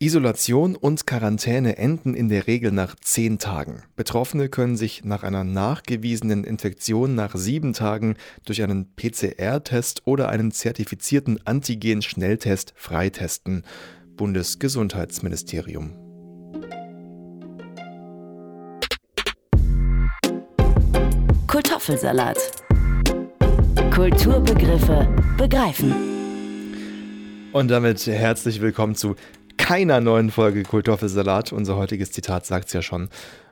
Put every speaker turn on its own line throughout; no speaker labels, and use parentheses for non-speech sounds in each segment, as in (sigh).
Isolation und Quarantäne enden in der Regel nach zehn Tagen. Betroffene können sich nach einer nachgewiesenen Infektion nach sieben Tagen durch einen PCR-Test oder einen zertifizierten Antigen-Schnelltest freitesten. Bundesgesundheitsministerium.
Kartoffelsalat. Kulturbegriffe begreifen.
Und damit herzlich willkommen zu keiner neuen Folge Kultoffelsalat. Unser heutiges Zitat sagt es ja schon.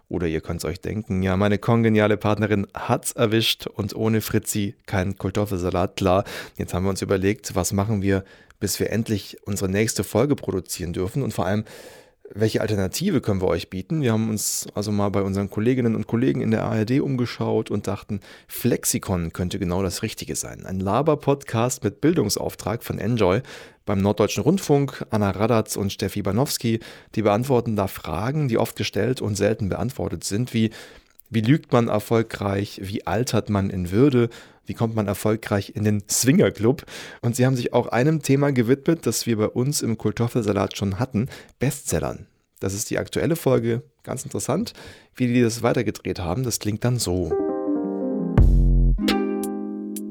Oder ihr könnt es euch denken, ja, meine kongeniale Partnerin hat's erwischt und ohne Fritzi kein Kultoffelsalat. Klar, jetzt haben wir uns überlegt, was machen wir, bis wir endlich unsere nächste Folge produzieren dürfen und vor allem, welche Alternative können wir euch bieten? Wir haben uns also mal bei unseren Kolleginnen und Kollegen in der ARD umgeschaut und dachten, Flexikon könnte genau das Richtige sein. Ein Laber-Podcast mit Bildungsauftrag von Enjoy beim Norddeutschen Rundfunk. Anna Radatz und Steffi Banowski, die beantworten da Fragen, die oft gestellt und selten beantwortet sind, wie wie lügt man erfolgreich? Wie altert man in Würde? Wie kommt man erfolgreich in den Swingerclub? Und sie haben sich auch einem Thema gewidmet, das wir bei uns im Kultoffelsalat schon hatten, Bestsellern. Das ist die aktuelle Folge, ganz interessant, wie die das weitergedreht haben. Das klingt dann so.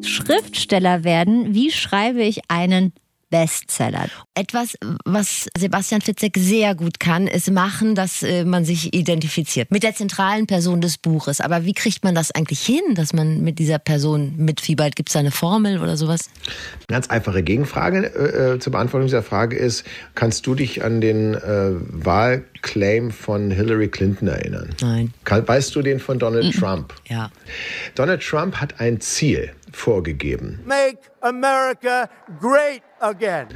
Schriftsteller werden, wie schreibe ich einen Bestseller.
Etwas, was Sebastian Fitzek sehr gut kann, ist machen, dass äh, man sich identifiziert mit der zentralen Person des Buches. Aber wie kriegt man das eigentlich hin, dass man mit dieser Person mitfiebert? Gibt es da eine Formel oder sowas?
Eine ganz einfache Gegenfrage äh, äh, zur Beantwortung dieser Frage ist, kannst du dich an den äh, Wahlclaim von Hillary Clinton erinnern?
Nein.
Kann, weißt du den von Donald mhm. Trump?
Ja.
Donald Trump hat ein Ziel vorgegeben.
Make America great again.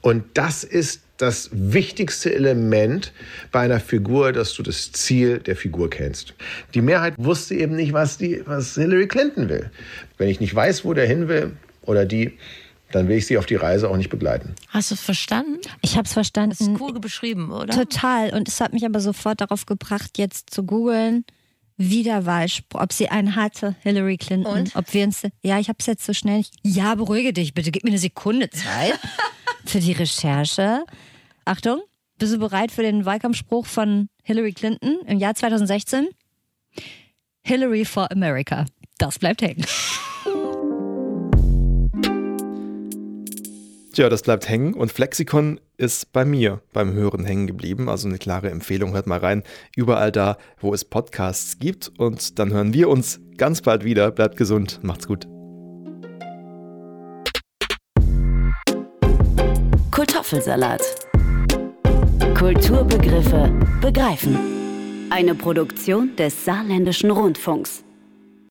Und das ist das wichtigste Element bei einer Figur, dass du das Ziel der Figur kennst. Die Mehrheit wusste eben nicht, was, die, was Hillary Clinton will. Wenn ich nicht weiß, wo der hin will oder die, dann will ich sie auf die Reise auch nicht begleiten.
Hast du es verstanden?
Ich habe es verstanden.
Das ist cool beschrieben, oder?
Total. Und es hat mich aber sofort darauf gebracht, jetzt zu googeln, Wiederwahlspruch, ob sie einen hatte, Hillary Clinton.
Und?
Ob wir uns, ja, ich habe es jetzt so schnell nicht. Ja, beruhige dich bitte, gib mir eine Sekunde Zeit (laughs) für die Recherche. Achtung, bist du bereit für den Wahlkampfspruch von Hillary Clinton im Jahr 2016? Hillary for America. Das bleibt hängen.
Tja, das bleibt hängen und Flexikon ist bei mir beim Hören hängen geblieben. Also eine klare Empfehlung, hört mal rein. Überall da, wo es Podcasts gibt. Und dann hören wir uns ganz bald wieder. Bleibt gesund, macht's gut.
Kartoffelsalat. Kulturbegriffe begreifen. Eine Produktion des Saarländischen Rundfunks.